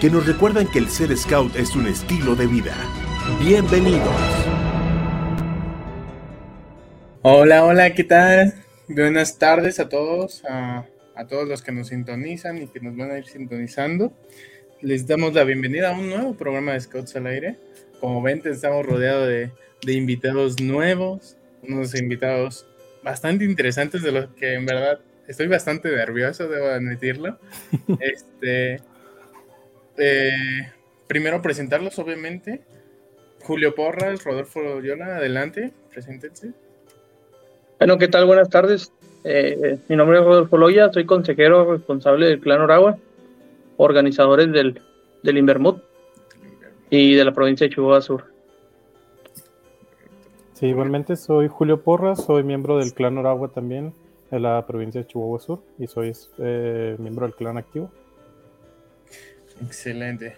que nos recuerdan que el ser scout es un estilo de vida. Bienvenidos. Hola, hola, ¿qué tal? Buenas tardes a todos, a, a, todos los que nos sintonizan y que nos van a ir sintonizando. Les damos la bienvenida a un nuevo programa de Scouts al aire. Como ven, estamos rodeados de, de invitados nuevos, unos invitados bastante interesantes de los que en verdad estoy bastante nervioso, debo admitirlo. este, eh, primero presentarlos, obviamente. Julio Porras, Rodolfo Loyola, adelante, preséntense. Bueno, ¿qué tal? Buenas tardes. Eh, mi nombre es Rodolfo Loya, soy consejero responsable del Clan Oragua, organizadores del, del Invermut y de la provincia de Chihuahua Sur. Sí, igualmente soy Julio Porras, soy miembro del Clan Oragua también, de la provincia de Chihuahua Sur, y soy eh, miembro del Clan Activo. Excelente.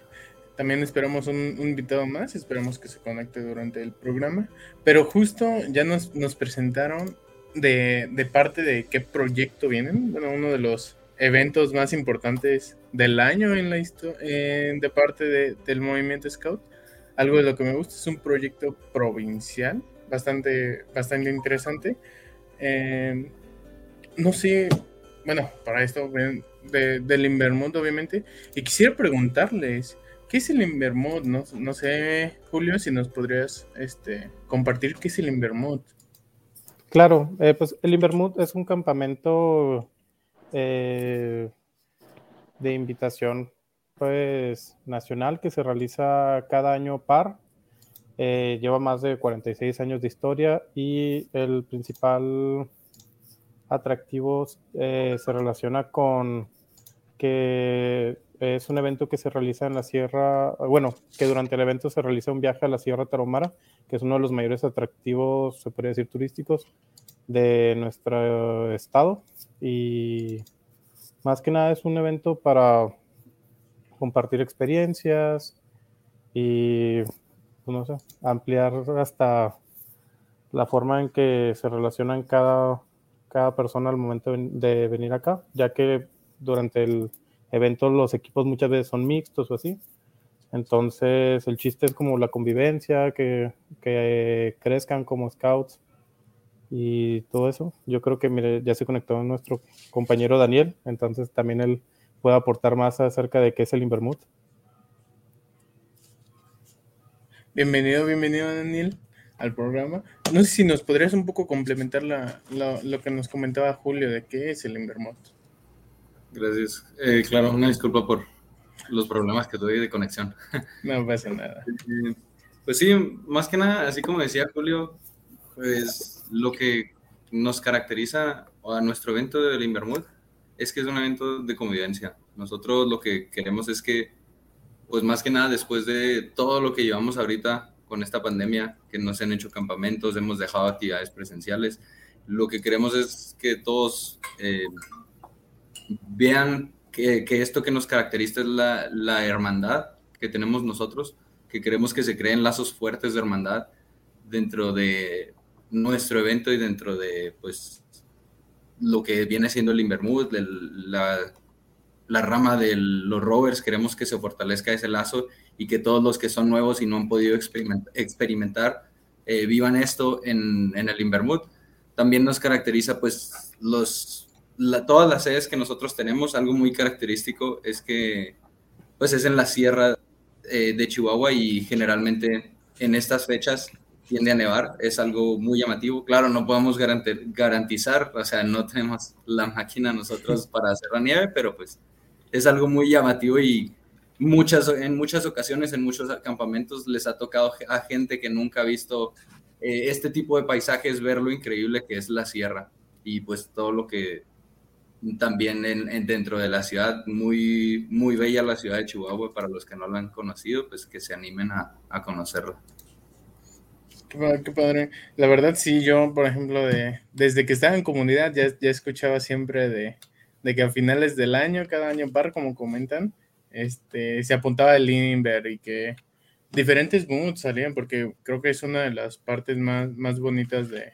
También esperamos un, invitado más, esperamos que se conecte durante el programa. Pero justo ya nos, nos presentaron de, de, parte de qué proyecto vienen. Bueno, uno de los eventos más importantes del año en la eh, de parte de, del movimiento Scout. Algo de lo que me gusta es un proyecto provincial, bastante, bastante interesante. Eh, no sé, bueno, para esto de, del Invermundo, obviamente. Y quisiera preguntarles. ¿Qué es el Invermouth? No, no, sé, Julio, si nos podrías este, compartir qué es el Invermouth. Claro, eh, pues el Invermouth es un campamento eh, de invitación pues nacional que se realiza cada año par. Eh, lleva más de 46 años de historia y el principal atractivo se relaciona con que es un evento que se realiza en la Sierra, bueno, que durante el evento se realiza un viaje a la Sierra Tarahumara, que es uno de los mayores atractivos, se podría decir, turísticos de nuestro estado. Y más que nada es un evento para compartir experiencias y, pues, no sé, ampliar hasta la forma en que se relacionan cada, cada persona al momento de venir acá, ya que durante el eventos los equipos muchas veces son mixtos o así. Entonces el chiste es como la convivencia, que, que crezcan como scouts y todo eso. Yo creo que mire, ya se conectó nuestro compañero Daniel, entonces también él puede aportar más acerca de qué es el Invermouth. Bienvenido, bienvenido Daniel al programa. No sé si nos podrías un poco complementar la, lo, lo que nos comentaba Julio de qué es el Invermouth. Gracias. Eh, claro, una disculpa por los problemas que tuve de conexión. No pasa nada. Eh, pues sí, más que nada, así como decía Julio, pues lo que nos caracteriza a nuestro evento del Invermouth es que es un evento de convivencia. Nosotros lo que queremos es que, pues más que nada, después de todo lo que llevamos ahorita con esta pandemia, que nos han hecho campamentos, hemos dejado actividades presenciales, lo que queremos es que todos... Eh, vean que, esto que nos caracteriza es la, la, hermandad que tenemos nosotros, que queremos que se creen lazos fuertes de hermandad dentro de nuestro evento y dentro de pues lo que viene siendo el Invermouth, la, la rama de los rovers, queremos que se fortalezca ese lazo y que todos los que son nuevos y no han podido experimentar, experimentar eh, vivan esto en, en el Invermouth. También nos caracteriza pues los la, todas las sedes que nosotros tenemos, algo muy característico es que pues es en la sierra eh, de Chihuahua y generalmente en estas fechas tiende a nevar, es algo muy llamativo. Claro, no podemos garantizar, o sea, no tenemos la máquina nosotros para hacer la nieve, pero pues es algo muy llamativo y muchas, en muchas ocasiones, en muchos campamentos les ha tocado a gente que nunca ha visto eh, este tipo de paisajes, ver lo increíble que es la sierra y pues todo lo que también en, dentro de la ciudad, muy, muy bella la ciudad de Chihuahua, para los que no la han conocido, pues que se animen a, a conocerla. Qué padre, La verdad, sí, yo, por ejemplo, de, desde que estaba en comunidad, ya, ya escuchaba siempre de, de, que a finales del año, cada año par, como comentan, este, se apuntaba el Limber y que diferentes moods salían, porque creo que es una de las partes más, más bonitas de,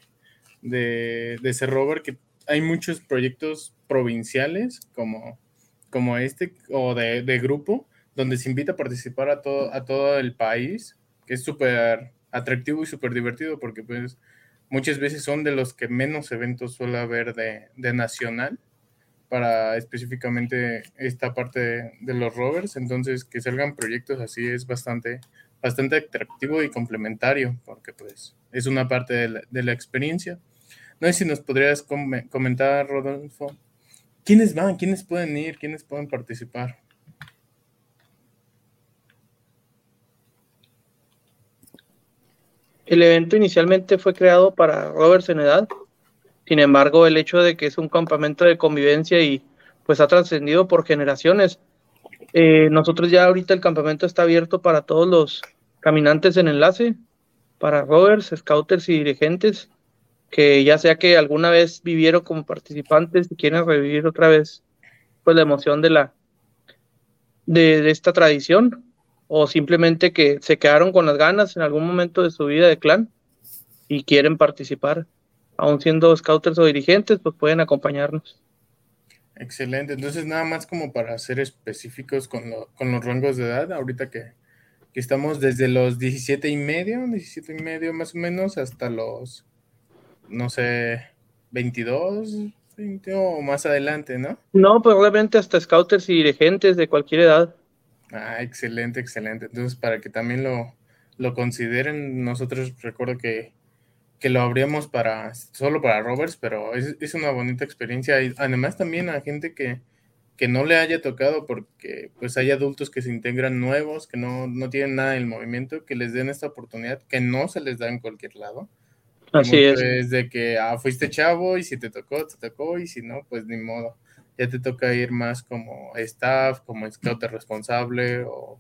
de, de ser rover, que hay muchos proyectos provinciales como, como este o de, grupo, donde se invita a participar a todo, a todo el país, que es súper atractivo y súper divertido porque pues muchas veces son de los que menos eventos suele haber de, de nacional para específicamente esta parte de, los rovers, entonces que salgan proyectos así es bastante, bastante atractivo y complementario porque pues es una parte de la experiencia. No sé si nos podrías comentar, Rodolfo, ¿quiénes van? ¿Quiénes pueden ir? ¿Quiénes pueden participar? El evento inicialmente fue creado para rovers en edad. Sin embargo, el hecho de que es un campamento de convivencia y pues ha trascendido por generaciones. Eh, nosotros ya ahorita el campamento está abierto para todos los caminantes en enlace, para rovers, scouters y dirigentes, que ya sea que alguna vez vivieron como participantes y quieren revivir otra vez pues la emoción de la de esta tradición o simplemente que se quedaron con las ganas en algún momento de su vida de clan y quieren participar, aún siendo scouters o dirigentes, pues pueden acompañarnos. Excelente, entonces nada más como para ser específicos con, los rangos de edad, ahorita que, estamos desde los 17 y medio, 17 y medio más o menos, hasta los, no sé, 22, 20 o más adelante, ¿no? No, probablemente hasta scouters y dirigentes de cualquier edad. Ah, excelente, excelente. Entonces, para que también lo, lo consideren, nosotros recuerdo que, que, lo abríamos para solo para rovers, pero es, es, una bonita experiencia. Y además también a gente que, que no le haya tocado, porque pues hay adultos que se integran nuevos, que no, no tienen nada del movimiento, que les den esta oportunidad que no se les da en cualquier lado. Así es. Es de que ah, fuiste chavo y si te tocó, te tocó y si no, pues ni modo ya te toca ir más como staff, como scout responsable o,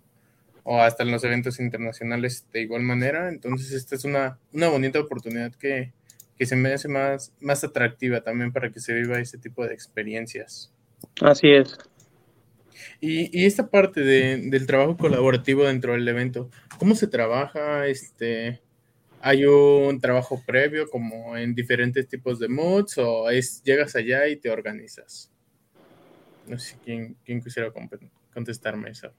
hasta en los eventos internacionales de igual manera. Entonces, esta es una, una bonita oportunidad que, se me hace más, más atractiva también para que se viva ese tipo de experiencias. Así es. Y, esta parte del trabajo colaborativo dentro del evento, ¿cómo se trabaja? Este, ¿Hay un trabajo previo como en diferentes tipos de moods o es llegas allá y te organizas? No sé quién, quién quisiera contestarme eso.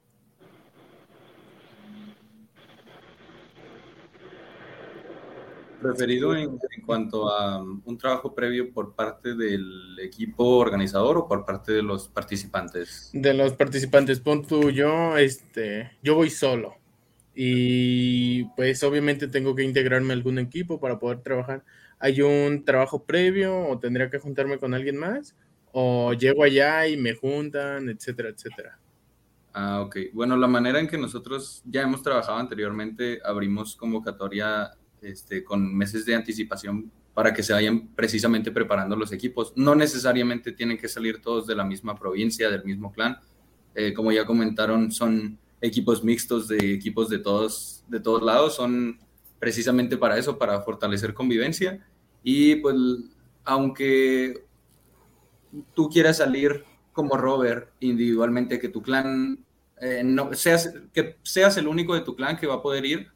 Referido en, cuanto a um, un trabajo previo por parte del equipo organizador o por parte de los participantes. De los participantes, pon tú, yo, este, yo voy solo y pues obviamente tengo que integrarme a algún equipo para poder trabajar. ¿Hay un trabajo previo o tendría que juntarme con alguien más? o llego allá y me juntan, etcétera, etcétera. Ah, ok. Bueno, la manera en que nosotros ya hemos trabajado anteriormente, abrimos convocatoria este, con meses de anticipación para que se vayan precisamente preparando los equipos. No necesariamente tienen que salir todos de la misma provincia, del mismo clan. Eh, como ya comentaron, son equipos mixtos de equipos de todos, de todos lados. Son precisamente para eso, para fortalecer convivencia. Y pues, aunque tú quieras salir como rover individualmente, que tu clan eh, no seas, que seas el único de tu clan que va a poder ir,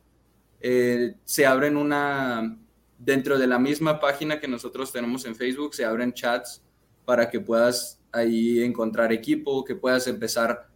eh, se abren una, dentro de la misma página que nosotros tenemos en Facebook, se abren chats para que puedas ahí encontrar equipo, que puedas empezar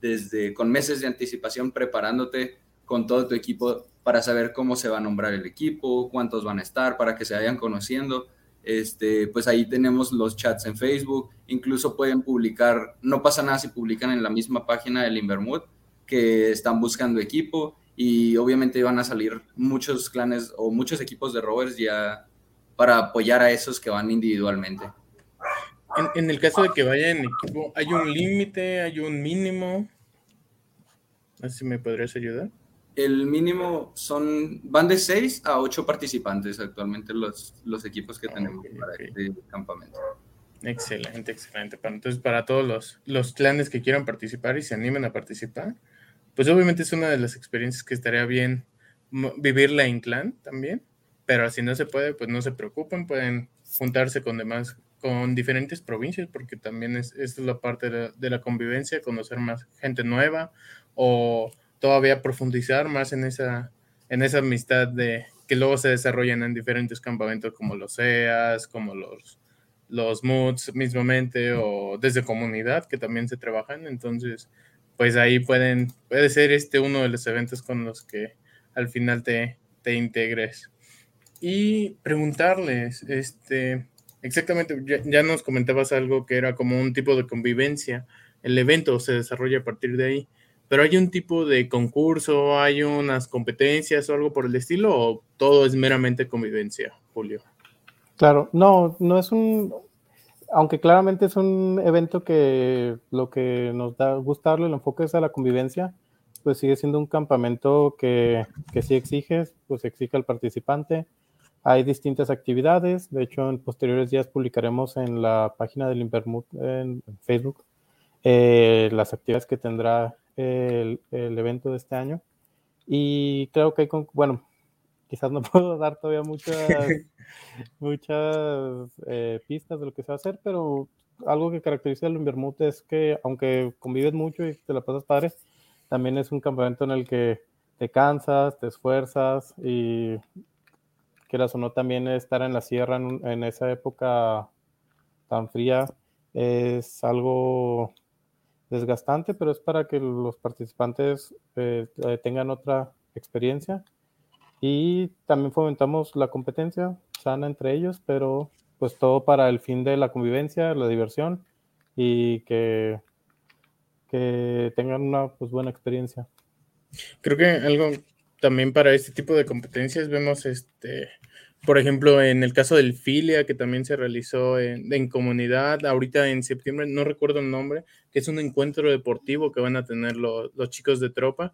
desde con meses de anticipación preparándote con todo tu equipo para saber cómo se va a nombrar el equipo, cuántos van a estar, para que se vayan conociendo este, pues ahí tenemos los chats en Facebook, incluso pueden publicar, no pasa nada si publican en la misma página del Invermud que están buscando equipo y obviamente van a salir muchos clanes o muchos equipos de rovers ya para apoyar a esos que van individualmente. En, en el caso de que vayan en equipo, ¿hay un límite, hay un mínimo? Si me podrías ayudar el mínimo son, van de 6 a 8 participantes actualmente los, los equipos que tenemos para este campamento. Excelente, excelente. Entonces, para todos los, los clanes que quieran participar y se animen a participar, pues obviamente es una de las experiencias que estaría bien vivirla en clan también, pero si no se puede, pues no se preocupen, pueden juntarse con demás, con diferentes provincias, porque también es, es la parte de de la convivencia, conocer más gente nueva o todavía profundizar más en esa, en esa amistad de que luego se desarrollan en diferentes campamentos como los EAS, como los los moods mismamente o desde comunidad que también se trabajan. Entonces, pues ahí pueden, puede ser este uno de los eventos con los que al final te, te integres. Y preguntarles, este, exactamente, ya, nos comentabas algo que era como un tipo de convivencia. El evento se desarrolla a partir de ahí, pero hay un tipo de concurso, hay unas competencias o algo por el estilo, o todo es meramente convivencia, Julio. Claro, no, no es un, aunque claramente es un evento que lo que nos da gustarle, el enfoque es a la convivencia, pues sigue siendo un campamento que, que sí exige, pues exige al participante. Hay distintas actividades, de hecho en posteriores días publicaremos en la página del Invermut en Facebook eh, las actividades que tendrá el, el, evento de este año. Y creo que hay, con, bueno, quizás no puedo dar todavía muchas, muchas eh, pistas de lo que se va a hacer, pero algo que caracteriza al Invermut es que aunque convives mucho y te la pasas padre, también es un campamento en el que te cansas, te esfuerzas y quieras o no también estar en la sierra en, en esa época tan fría es algo desgastante, pero es para que los participantes eh, tengan otra experiencia y también fomentamos la competencia sana entre ellos, pero pues todo para el fin de la convivencia, la diversión y que, que tengan una pues, buena experiencia. Creo que algo también para este tipo de competencias vemos este, por ejemplo, en el caso del Filia, que también se realizó en, comunidad, ahorita en septiembre, no recuerdo el nombre, que es un encuentro deportivo que van a tener lo, los chicos de tropa,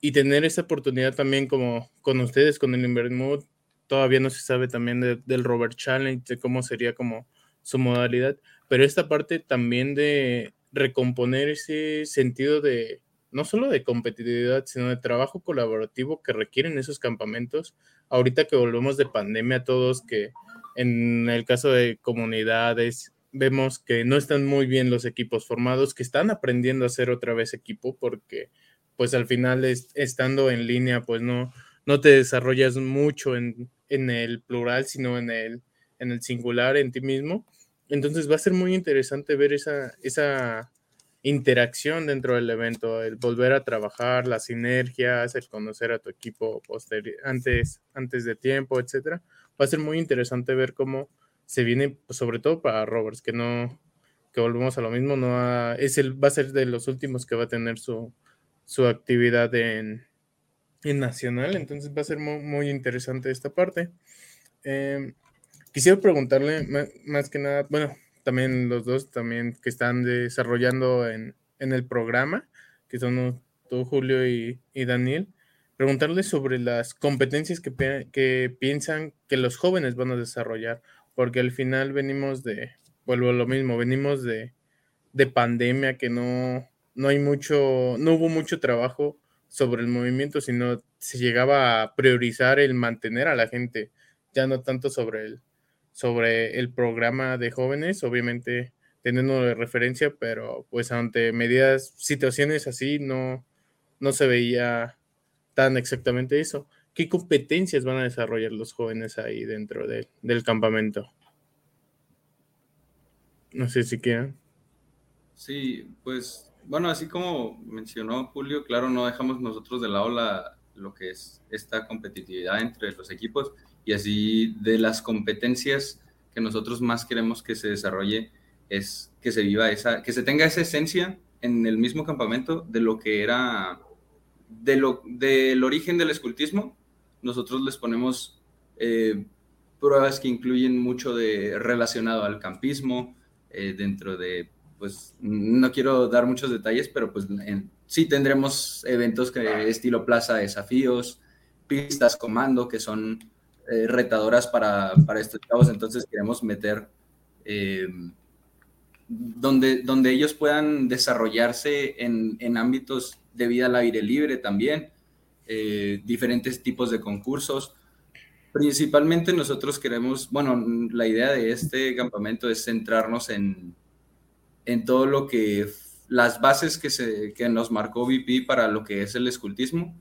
y tener esa oportunidad también como con ustedes, con el Invermood, todavía no se sabe también de, del Robert Challenge, de cómo sería como su modalidad, pero esta parte también de recomponer ese sentido de, no solo de competitividad, sino de trabajo colaborativo que requieren esos campamentos. Ahorita que volvemos de pandemia, todos que en el caso de comunidades vemos que no están muy bien los equipos formados, que están aprendiendo a hacer otra vez equipo porque pues al final es, estando en línea, pues no, no te desarrollas mucho en, en, el plural, sino en el, en el singular, en ti mismo. Entonces va a ser muy interesante ver esa, esa interacción dentro del evento, el volver a trabajar, las sinergias, el conocer a tu equipo antes, antes de tiempo, etcétera. Va a ser muy interesante ver cómo se viene, pues, sobre todo para Roberts, que no, que volvemos a lo mismo, no es el, va a ser de los últimos que va a tener su, su actividad en, Nacional, entonces va a ser muy, interesante esta parte. Eh, quisiera preguntarle más, que nada, bueno, también los dos también que están desarrollando en, en el programa, que son tú, Julio y, y Daniel, preguntarle sobre las competencias que, que, piensan que los jóvenes van a desarrollar, porque al final venimos de, vuelvo a lo mismo, venimos de, de pandemia que no, no hay mucho, no hubo mucho trabajo sobre el movimiento, sino se llegaba a priorizar el mantener a la gente, ya no tanto sobre el, sobre el programa de jóvenes, obviamente teniendo de referencia, pero pues ante medidas, situaciones así, no, no se veía tan exactamente eso. ¿Qué competencias van a desarrollar los jóvenes ahí dentro de, del campamento? No sé si quieran. Sí, pues bueno, así como mencionó Julio, claro, no dejamos nosotros de lado la, lo que es esta competitividad entre los equipos y así de las competencias que nosotros más queremos que se desarrolle es que se viva esa, que se tenga esa esencia en el mismo campamento de lo que era, de lo, del origen del escultismo. Nosotros les ponemos eh, pruebas que incluyen mucho de relacionado al campismo, eh, dentro de pues no quiero dar muchos detalles, pero pues sí tendremos eventos que estilo plaza desafíos, pistas comando, que son eh, retadoras para, para estos chavos, entonces queremos meter eh, donde, donde ellos puedan desarrollarse en, en ámbitos de vida al aire libre también, eh, diferentes tipos de concursos. Principalmente nosotros queremos, bueno, la idea de este campamento es centrarnos en, en todo lo que, las bases que, se, que nos marcó VP para lo que es el escultismo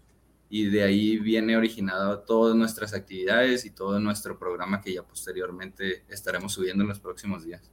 y de ahí viene originado todas nuestras actividades y todo nuestro programa que ya posteriormente estaremos subiendo en los próximos días.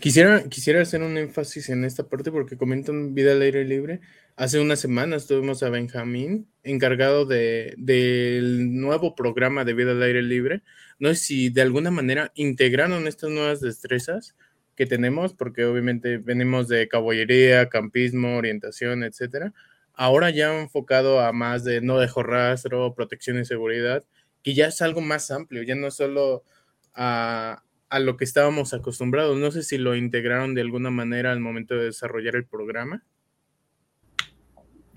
Quisiera, quisiera hacer un énfasis en esta parte porque comentan vida al aire libre. Hace unas semanas tuvimos a Benjamín encargado de, del nuevo programa de vida al aire libre. No sé si de alguna manera integraron estas nuevas destrezas que tenemos, porque obviamente venimos de caballería, campismo, orientación, etcétera ahora ya enfocado a más de no dejo rastro, protección y seguridad, que ya es algo más amplio, ya no solo a, a lo que estábamos acostumbrados. No sé si lo integraron de alguna manera al momento de desarrollar el programa.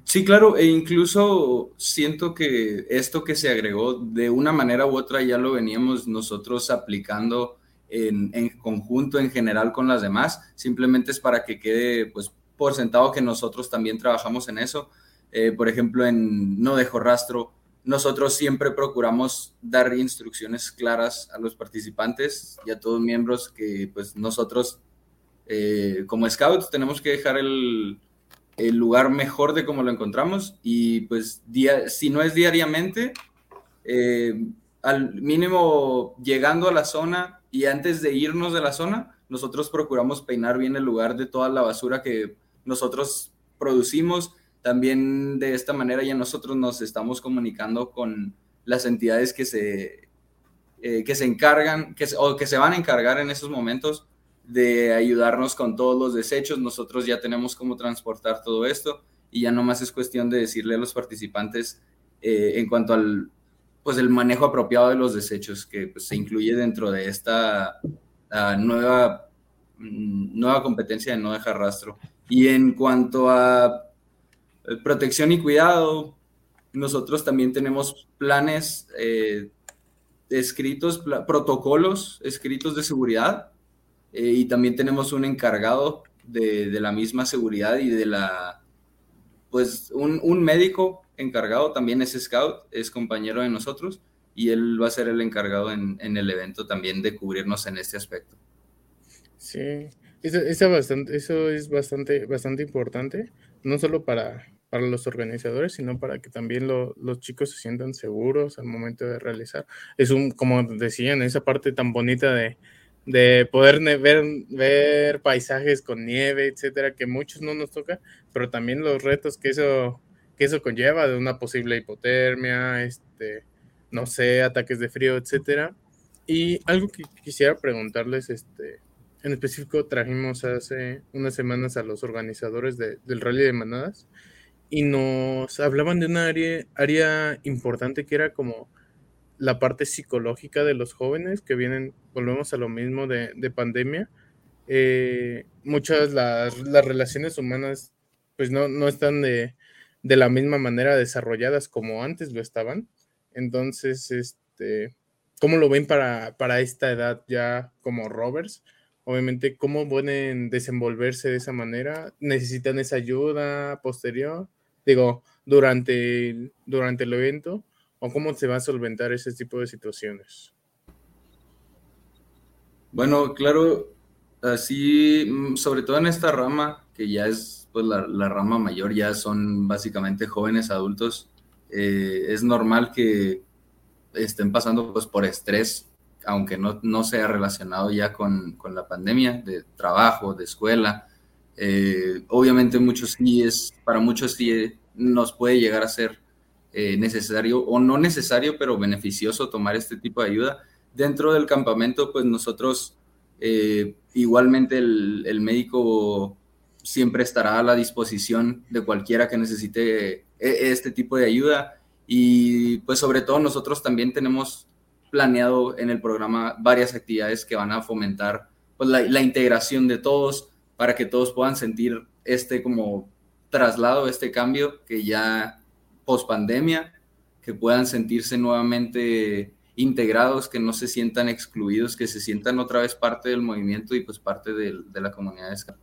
Sí, claro, e incluso siento que esto que se agregó de una manera u otra ya lo veníamos nosotros aplicando en, en, conjunto, en general con las demás, simplemente es para que quede pues por sentado que nosotros también trabajamos en eso. Eh, por ejemplo, en No Dejo Rastro, nosotros siempre procuramos dar instrucciones claras a los participantes y a todos miembros que pues nosotros eh, como scouts tenemos que dejar el, el, lugar mejor de como lo encontramos y pues día, si no es diariamente, eh, al mínimo llegando a la zona y antes de irnos de la zona, nosotros procuramos peinar bien el lugar de toda la basura que nosotros producimos. También de esta manera ya nosotros nos estamos comunicando con las entidades que se, eh, que se encargan que o que se van a encargar en esos momentos de ayudarnos con todos los desechos. Nosotros ya tenemos cómo transportar todo esto y ya nomás es cuestión de decirle a los participantes eh, en cuanto al pues el manejo apropiado de los desechos que pues, se incluye dentro de esta uh, nueva, mm, nueva competencia de no dejar rastro. Y en cuanto a eh, protección y cuidado, nosotros también tenemos planes eh, escritos, protocolos escritos de seguridad eh, y también tenemos un encargado de, la misma seguridad y de la, pues un, un, médico encargado también es scout, es compañero de nosotros y él va a ser el encargado en, en el evento también de cubrirnos en este aspecto. Sí, eso, bastante, eso es bastante, bastante importante, no solo para, para los organizadores, sino para que también lo, los chicos se sientan seguros al momento de realizar. Es un, como decían, esa parte tan bonita de, de poder ver, ver paisajes con nieve, etcétera, que muchos no nos toca, pero también los retos que eso, que eso conlleva de una posible hipotermia, este, no sé, ataques de frío, etcétera. Y algo que quisiera preguntarles, este, en específico trajimos hace unas semanas a los organizadores de, del rally de manadas y nos hablaban de una área, área importante que era como la parte psicológica de los jóvenes que vienen, volvemos a lo mismo de, de pandemia. Eh, muchas las, las, relaciones humanas pues no, no están de, de, la misma manera desarrolladas como antes lo estaban. Entonces, este, ¿cómo lo ven para, para esta edad ya como rovers? Obviamente, cómo pueden desenvolverse de esa manera. ¿Necesitan esa ayuda posterior? Digo, durante el, durante el evento, o cómo se va a solventar ese tipo de situaciones. Bueno, claro, así, mm, sobre todo en esta rama, que ya es pues, la, la rama mayor, ya son básicamente jóvenes adultos, eh, es normal que estén pasando pues, por estrés aunque no, no sea relacionado ya con, con, la pandemia, de trabajo, de escuela. Eh, obviamente muchos sí es, para muchos sí nos puede llegar a ser eh, necesario o no necesario, pero beneficioso tomar este tipo de ayuda. Dentro del campamento, pues nosotros, eh, igualmente el, el, médico siempre estará a la disposición de cualquiera que necesite este tipo de ayuda. Y pues sobre todo nosotros también tenemos planeado en el programa varias actividades que van a fomentar pues, la, la, integración de todos para que todos puedan sentir este como traslado, este cambio que ya post pandemia, que puedan sentirse nuevamente integrados, que no se sientan excluidos, que se sientan otra vez parte del movimiento y pues parte de, la comunidad de Scout.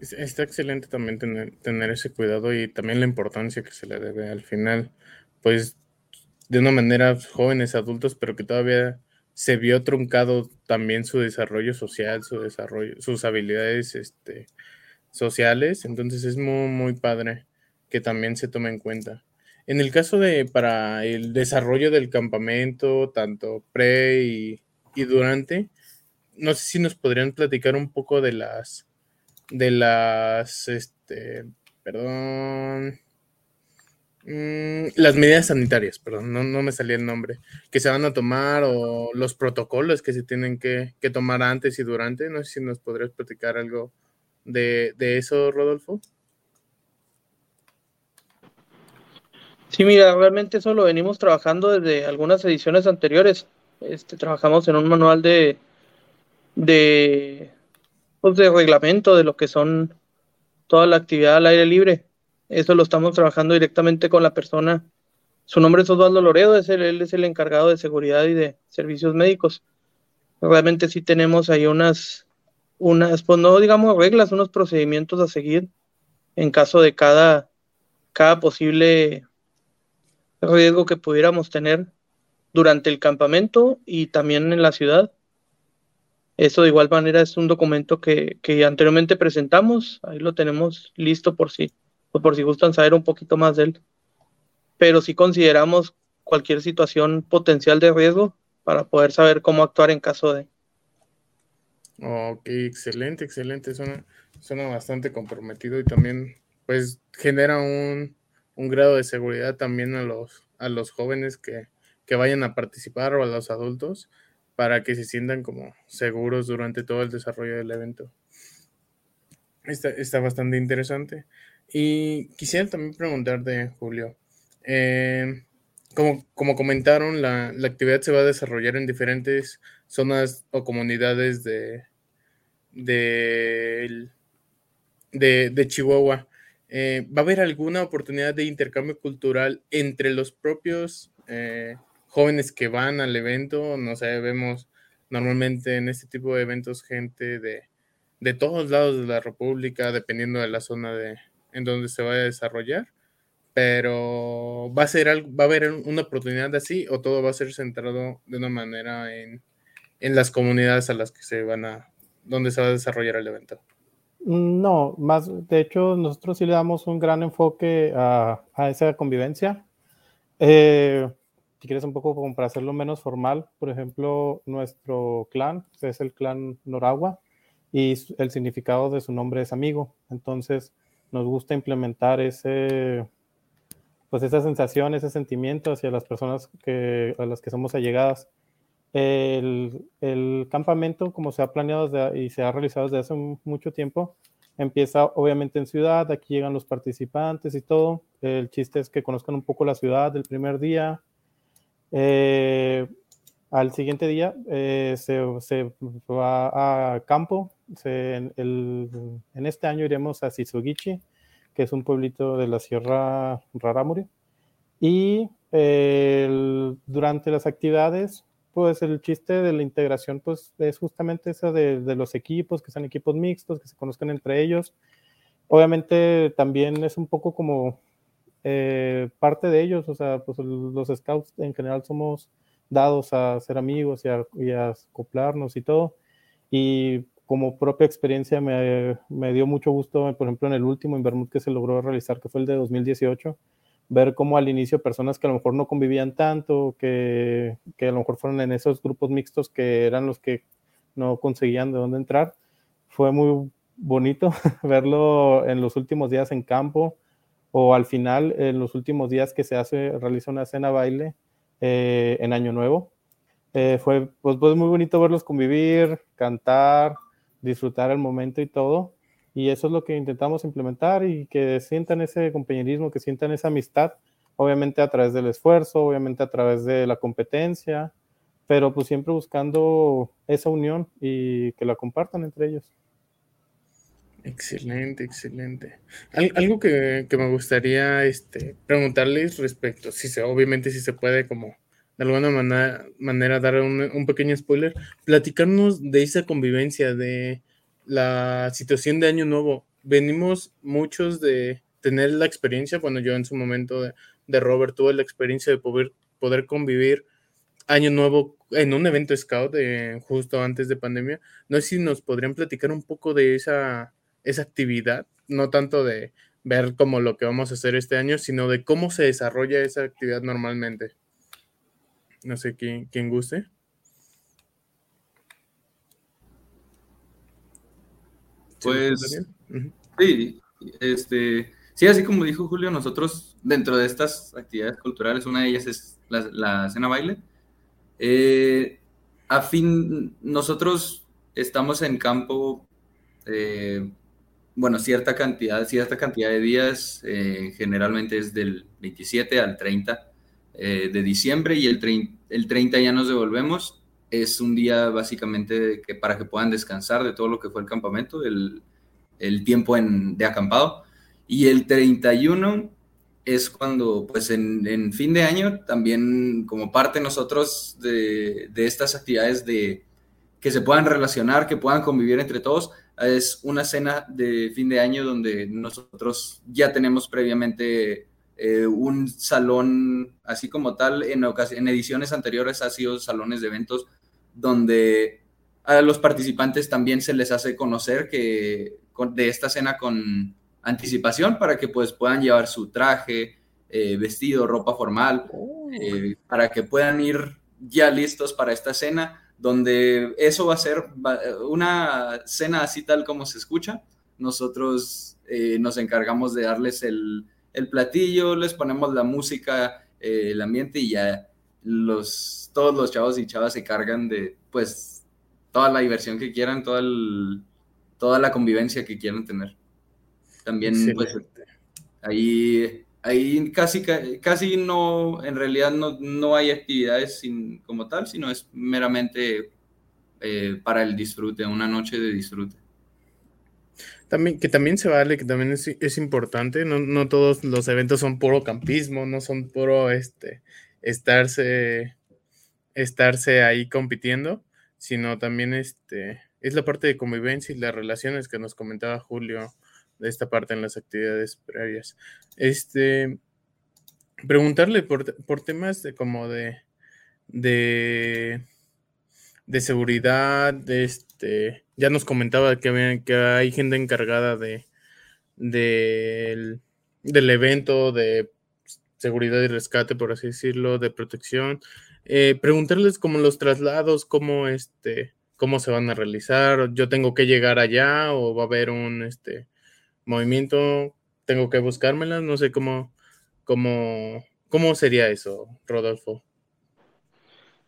Está excelente también tener, tener ese cuidado y también la importancia que se le debe al final, pues de una manera jóvenes, adultos, pero que todavía se vio truncado también su desarrollo social, su desarrollo, sus habilidades este, sociales, entonces es muy, muy padre que también se tome en cuenta. En el caso de para el desarrollo del campamento, tanto pre y, y durante, no sé si nos podrían platicar un poco de las de las, este, perdón, mm, las medidas sanitarias, perdón, no, me salía el nombre, que se van a tomar o los protocolos que se tienen que, tomar antes y durante. No sé si nos podrías platicar algo de, eso, Rodolfo. Sí, mira, realmente eso lo venimos trabajando desde algunas ediciones anteriores. Este, trabajamos en un manual de, de pues, de reglamento de lo que son toda la actividad al aire libre. Eso lo estamos trabajando directamente con la persona. Su nombre es Osvaldo Loredo, es él es el encargado de seguridad y de servicios médicos. Realmente sí tenemos ahí unas, unas, pues no digamos reglas, unos procedimientos a seguir en caso de cada, cada posible riesgo que pudiéramos tener durante el campamento y también en la ciudad. Eso de igual manera es un documento que, anteriormente presentamos, ahí lo tenemos listo por si, por si gustan saber un poquito más de él. Pero sí consideramos cualquier situación potencial de riesgo para poder saber cómo actuar en caso de. Ok, excelente, excelente. Suena, suena bastante comprometido y también pues genera un, grado de seguridad también a los, a los jóvenes que, que vayan a participar o a los adultos para que se sientan como seguros durante todo el desarrollo del evento. Está, bastante interesante. Y quisiera también preguntarte, Julio, eh, como, como, comentaron, la, actividad se va a desarrollar en diferentes zonas o comunidades de, de, de, Chihuahua. Eh, ¿Va a haber alguna oportunidad de intercambio cultural entre los propios eh, jóvenes que van al evento, no sé, vemos normalmente en este tipo de eventos gente de, de todos lados de la República, dependiendo de la zona de, en donde se vaya a desarrollar, pero va a ser algo, va a haber una oportunidad así o todo va a ser centrado de una manera en, en las comunidades a las que se van a, donde se va a desarrollar el evento. No, más, de hecho, nosotros sí le damos un gran enfoque a, a esa convivencia. Eh, si quieres un poco como para hacerlo menos formal, por ejemplo, nuestro clan es el clan Noragua y el significado de su nombre es amigo. Entonces, nos gusta implementar ese, pues esa sensación, ese sentimiento hacia las personas que, a las que somos allegadas. El, el campamento, como se ha planeado y se ha realizado desde hace mucho tiempo, empieza obviamente en ciudad, aquí llegan los participantes y todo. El chiste es que conozcan un poco la ciudad del primer día, eh, al siguiente día eh, se, va a campo. en, este año iremos a Sisugichi, que es un pueblito de la Sierra Raramuri. Y durante las actividades, pues el chiste de la integración pues, es justamente de, de, los equipos, que sean equipos mixtos, que se conozcan entre ellos. Obviamente también es un poco como eh, parte de ellos, o sea, pues los scouts en general somos dados a ser amigos y a, acoplarnos y todo. Y como propia experiencia me, dio mucho gusto, por ejemplo, en el último Invermouth que se logró realizar, que fue el de 2018, ver cómo al inicio personas que a lo mejor no convivían tanto, que, que a lo mejor fueron en esos grupos mixtos que eran los que no conseguían de dónde entrar. Fue muy bonito verlo en los últimos días en campo, o al final, en los últimos días que se hace, realiza una cena baile eh, en Año Nuevo. Eh, fue pues, muy bonito verlos convivir, cantar, disfrutar el momento y todo. Y eso es lo que intentamos implementar y que sientan ese compañerismo, que sientan esa amistad, obviamente a través del esfuerzo, obviamente a través de la competencia, pero pues siempre buscando esa unión y que la compartan entre ellos. Excelente, excelente. algo que, me gustaría este, preguntarles respecto, si se, obviamente si se puede como de alguna manera, manera dar un, un, pequeño spoiler, platicarnos de esa convivencia, de la situación de Año Nuevo. Venimos muchos de tener la experiencia, bueno, yo en su momento de, de Robert tuve la experiencia de poder, poder convivir Año Nuevo en un evento scout de, justo antes de pandemia. No sé si nos podrían platicar un poco de esa, esa actividad, no tanto de ver como lo que vamos a hacer este año, sino de cómo se desarrolla esa actividad normalmente. No sé quién, quién guste. Pues sí, este, sí, así como dijo Julio, nosotros dentro de estas actividades culturales, una de ellas es la, la cena baile. Eh, a fin, nosotros estamos en campo, eh, bueno, cierta cantidad, cierta cantidad de días, eh, generalmente es del 27 al 30 eh, de diciembre y el, el 30 ya nos devolvemos. Es un día básicamente que para que puedan descansar de todo lo que fue el campamento, el, tiempo en, de acampado. Y el 31 es cuando, pues en, en, fin de año, también como parte nosotros de, de, estas actividades de que se puedan relacionar, que puedan convivir entre todos, es una cena de fin de año donde nosotros ya tenemos previamente eh, un salón, así como tal, en, en ediciones anteriores ha sido salones de eventos donde a los participantes también se les hace conocer que de esta cena con anticipación para que pues puedan llevar su traje, eh, vestido, ropa formal, oh. eh, para que puedan ir ya listos para esta cena, donde eso va a ser una cena así tal como se escucha. Nosotros eh, nos encargamos de darles el, el platillo, les ponemos la música, eh, el ambiente y ya los, todos los chavos y chavas se cargan de pues toda la diversión que quieran, toda, el, toda la convivencia que quieran tener. También pues ahí, ahí casi, casi no, en realidad no, no hay actividades como tal, sino es meramente eh, para el disfrute, una noche de disfrute. También, que también se vale, que también es, es importante, no, no, todos los eventos son puro campismo, no son puro este, estarse, estarse ahí compitiendo, sino también este, es la parte de convivencia y las relaciones que nos comentaba Julio esta parte en las actividades previas. Este, preguntarle por, por temas de como de, de, de seguridad, de este, ya nos comentaba que, que hay gente encargada de, del evento, de seguridad y rescate, por así decirlo, de protección. Eh, preguntarles como los traslados, cómo este, cómo se van a realizar, yo tengo que llegar allá o va a haber un este movimiento, tengo que buscármelas, no sé cómo, cómo, cómo sería eso, Rodolfo.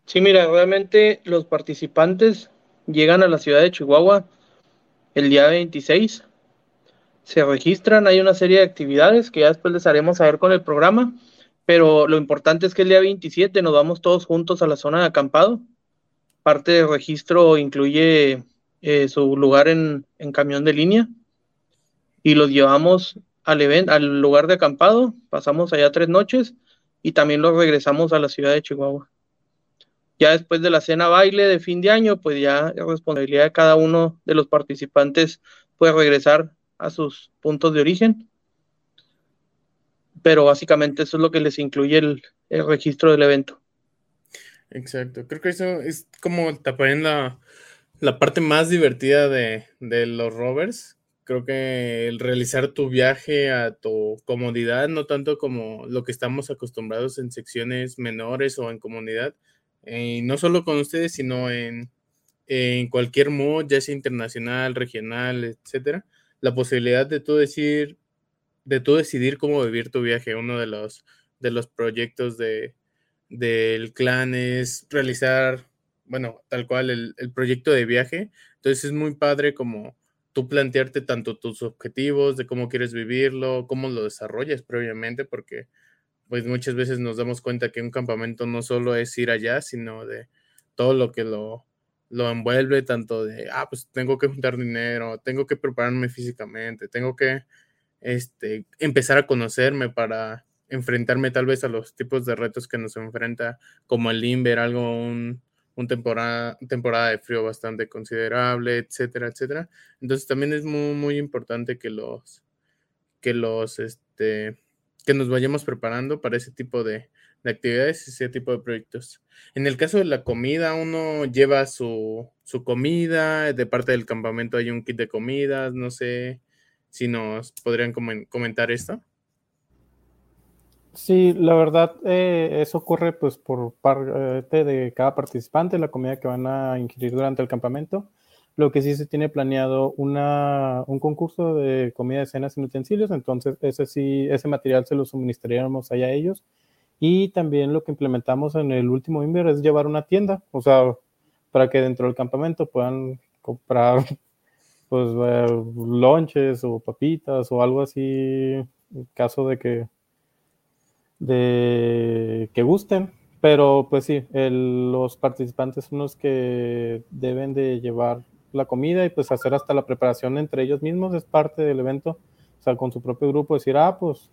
Sí, mira, realmente los participantes llegan a la ciudad de Chihuahua el día 26, se registran, hay una serie de actividades que ya después les haremos saber con el programa, pero lo importante es que el día 27 nos vamos todos juntos a la zona de acampado. Parte del registro incluye eh, su lugar en, en, camión de línea y los llevamos al, evento, al lugar de acampado, pasamos allá tres noches y también los regresamos a la ciudad de Chihuahua. Ya después de la cena baile de fin de año, pues ya es responsabilidad de cada uno de los participantes puede regresar a sus puntos de origen. Pero básicamente eso es lo que les incluye el, el registro del evento. Exacto, creo que eso es como en la, la parte más divertida de, de los rovers. Creo que el realizar tu viaje a tu comodidad, no tanto como lo que estamos acostumbrados en secciones menores o en comunidad, y no solo con ustedes, sino en, en cualquier modo, ya sea internacional, regional, etcétera, la posibilidad de tú decir, de tú decidir cómo vivir tu viaje. Uno de los, de los proyectos de, del clan es realizar, bueno, tal cual el, el, proyecto de viaje. Entonces es muy padre como tú plantearte tanto tus objetivos, de cómo quieres vivirlo, cómo lo desarrollas previamente, porque pues muchas veces nos damos cuenta que un campamento no solo es ir allá, sino de todo lo que lo, lo envuelve, tanto de, ah, pues tengo que juntar dinero, tengo que prepararme físicamente, tengo que este, empezar a conocerme para enfrentarme tal vez a los tipos de retos que nos enfrenta, como el Limber, algo, un, temporada, temporada de frío bastante considerable, etcétera, etcétera. Entonces también es muy, muy importante que los, que los, este, que nos vayamos preparando para ese tipo de, de actividades y ese tipo de proyectos. En el caso de la comida, uno lleva su, su, comida, de parte del campamento hay un kit de comidas, no sé si nos podrían comentar esto. Sí, la verdad, eh, eso ocurre pues por parte de cada participante, la comida que van a ingerir durante el campamento. Lo que sí se tiene planeado una, un concurso de comida de cenas y utensilios, entonces ese sí, ese material se lo suministraríamos allá a ellos y también lo que implementamos en el último Inver es llevar una tienda, o sea, para que dentro del campamento puedan comprar pues eh, o papitas o algo así en caso de que de que gusten pero pues sí los participantes son los que deben de llevar la comida y pues hacer hasta la preparación entre ellos mismos es parte del evento o sea con su propio grupo decir ah pues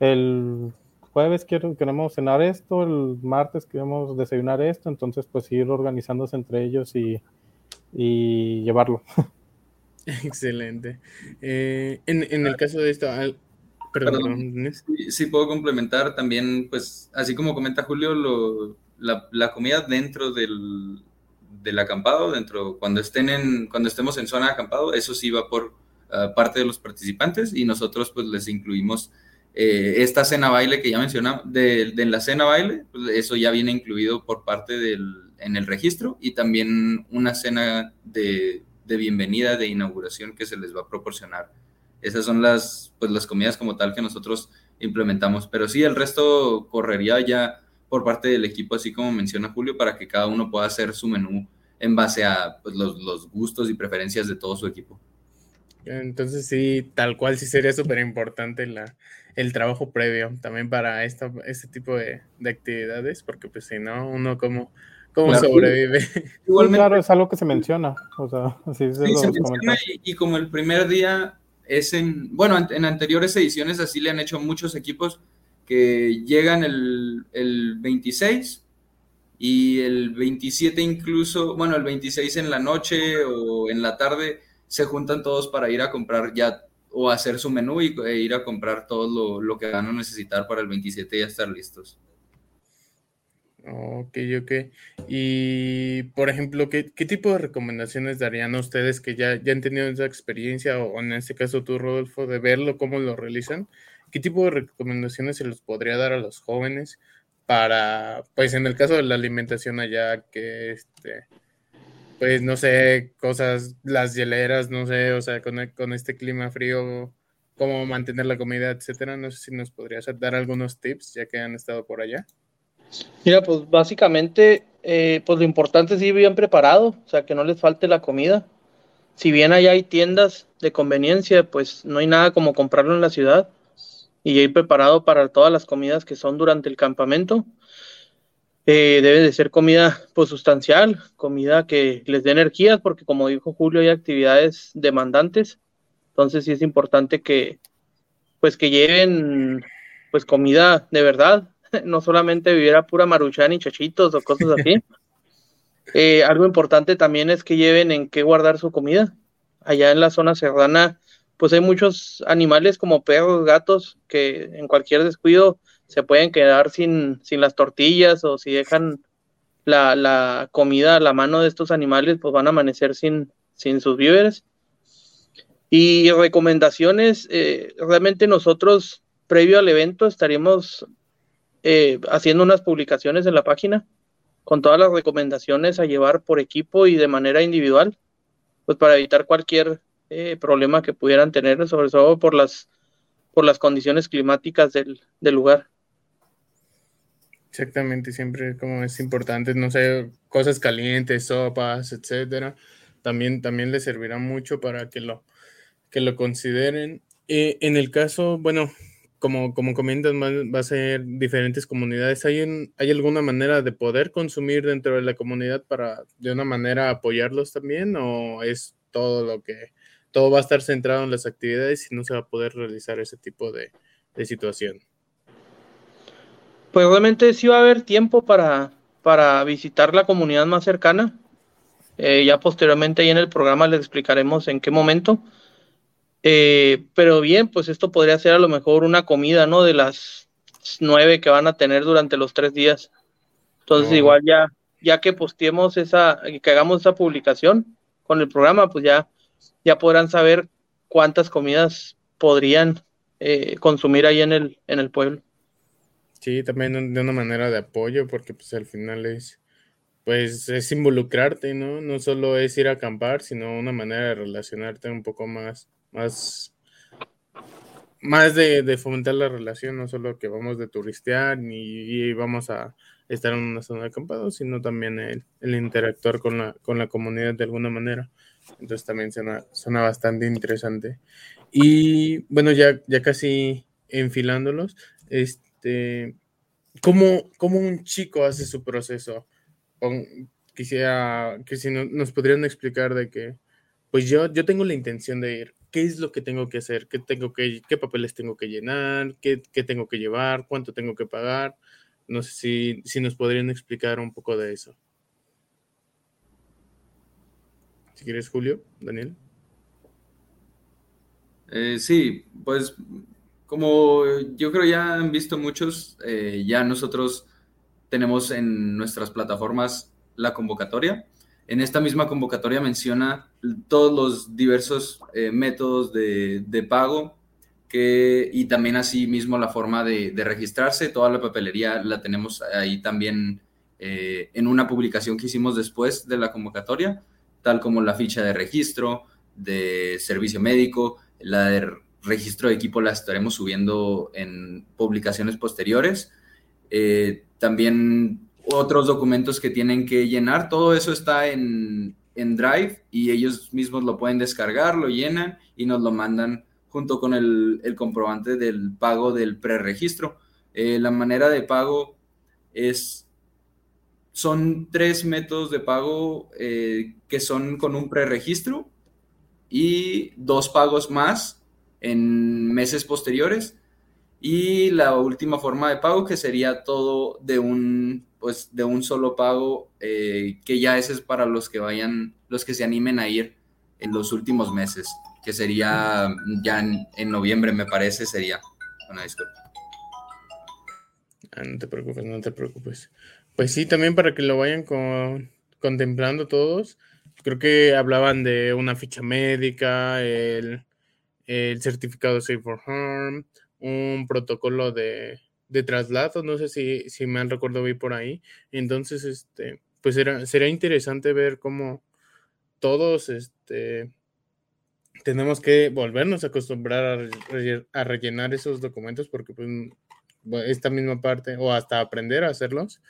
el jueves quiero, queremos cenar esto, el martes queremos desayunar esto, entonces pues ir organizándose entre ellos y, y llevarlo. Excelente. Eh, en, en, el caso de esto, perdón, Sí, puedo complementar también, pues así como comenta Julio, lo, la, la, comida dentro del, del, acampado, dentro, cuando, estén en, cuando estemos en zona de acampado, eso sí va por uh, parte de los participantes y nosotros pues les incluimos eh, esta cena baile que ya mencionamos, de, la cena baile, pues eso ya viene incluido por parte del, en el registro y también una cena de, bienvenida, de inauguración que se les va a proporcionar. Esas son las, pues, las comidas como tal que nosotros implementamos, pero sí, el resto correría ya por parte del equipo, así como menciona Julio, para que cada uno pueda hacer su menú en base a pues, los, los gustos y preferencias de todo su equipo. Entonces sí, tal cual sí sería súper importante la, el trabajo previo también para esta, este tipo de, actividades, porque pues si no, uno como, cómo sobrevive. Igualmente, claro, es algo que se menciona, o sea, así se, menciona y, como el primer día es en, bueno, en, anteriores ediciones así le han hecho muchos equipos que llegan el, el 26 y el 27 incluso, bueno, el 26 en la noche o en la tarde se juntan todos para ir a comprar ya o hacer su menú y, e ir a comprar todo lo, que van a necesitar para el 27 y ya estar listos. Ok, ok. Y, por ejemplo, ¿qué, tipo de recomendaciones darían a ustedes que ya, ya han tenido esa experiencia, o en este caso tú, Rodolfo, de verlo, cómo lo realizan? ¿Qué tipo de recomendaciones se los podría dar a los jóvenes para, pues en el caso de la alimentación allá, que este, pues no sé, cosas, las hieleras, no sé, o sea, con, con este clima frío, cómo mantener la comida, etcétera. No sé si nos podrías dar algunos tips ya que han estado por allá. Mira, pues básicamente, eh, pues lo importante es ir bien preparado, o sea, que no les falte la comida. Si bien allá hay tiendas de conveniencia, pues no hay nada como comprarlo en la ciudad y ir preparado para todas las comidas que son durante el campamento. Eh, debe de ser comida pues sustancial, comida que les dé energías, porque como dijo Julio, hay actividades demandantes, entonces sí es importante que pues que lleven pues comida de verdad, no solamente viviera pura maruchan y chachitos o cosas así. Eh, algo importante también es que lleven en qué guardar su comida. Allá en la zona serrana, pues hay muchos animales como perros, gatos, que en cualquier descuido se pueden quedar sin, sin las tortillas o si dejan la, la, comida a la mano de estos animales, pues van a amanecer sin, sin sus víveres. Y recomendaciones, eh, realmente nosotros, previo al evento, estaríamos eh, haciendo unas publicaciones en la página con todas las recomendaciones a llevar por equipo y de manera individual, pues para evitar cualquier eh, problema que pudieran tener, sobre todo por las, por las condiciones climáticas del, lugar. Exactamente, siempre como es importante, no sé, cosas calientes, sopas, etcétera. También, también les servirá mucho para que lo, que lo consideren. Eh, en el caso, bueno, como, como comentas, va a ser diferentes comunidades. ¿Hay, ¿Hay alguna manera de poder consumir dentro de la comunidad para de una manera apoyarlos también? ¿O es todo lo que, todo va a estar centrado en las actividades y no se va a poder realizar ese tipo de, de situación? Pues obviamente sí va a haber tiempo para, para visitar la comunidad más cercana. Eh, ya posteriormente ahí en el programa les explicaremos en qué momento. Eh, pero bien, pues esto podría ser a lo mejor una comida, ¿no? De las nueve que van a tener durante los tres días. Entonces, igual ya, ya que posteemos esa, que hagamos esa publicación con el programa, pues ya, ya podrán saber cuántas comidas podrían eh, consumir ahí en el, en el pueblo. Sí, también de una manera de apoyo, porque pues al final es, pues es involucrarte, ¿no? No solo es ir a acampar, sino una manera de relacionarte un poco más más, más de, fomentar la relación, no solo que vamos de turistear y vamos a estar en una zona de acampado, sino también el, interactuar con la, con la comunidad de alguna manera. Entonces también suena, suena bastante interesante. Y bueno, ya, ya casi enfilándolos, este, ¿cómo, ¿cómo un chico hace su proceso? quisiera que si nos podrían explicar de que, pues yo, yo tengo la intención de ir, qué es lo que tengo que hacer, qué, tengo que, qué papeles tengo que llenar, qué, qué tengo que llevar, cuánto tengo que pagar. No sé si, si nos podrían explicar un poco de eso. Si quieres, Julio, Daniel. Eh, sí, pues como yo creo ya han visto muchos, eh, ya nosotros tenemos en nuestras plataformas la convocatoria en esta misma convocatoria menciona todos los diversos eh, métodos de, pago que, y también así mismo la forma de, registrarse. Toda la papelería la tenemos ahí también eh, en una publicación que hicimos después de la convocatoria, tal como la ficha de registro, de servicio médico, la de registro de equipo la estaremos subiendo en publicaciones posteriores. Eh, también otros documentos que tienen que llenar. Todo eso está en, Drive y ellos mismos lo pueden descargar, lo llenan y nos lo mandan junto con el, comprobante del pago del preregistro. Eh, la manera de pago es, son tres métodos de pago eh, que son con un preregistro y dos pagos más en meses posteriores. Y la última forma de pago que sería todo de un pues de un solo pago, eh, que ya ese es para los que vayan, los que se animen a ir en los últimos meses, que sería ya en, noviembre, me parece, sería. Una disculpa. Ah, no te preocupes, no te preocupes. Pues sí, también para que lo vayan contemplando todos. Creo que hablaban de una ficha médica, el, el certificado Safe for Harm, un protocolo de, de traslado, no sé si, si me han recuerdo vi por ahí. Entonces, este, pues era, sería interesante ver cómo todos este, tenemos que volvernos a acostumbrar a, rellenar esos documentos porque pues esta misma parte o hasta aprender a hacerlos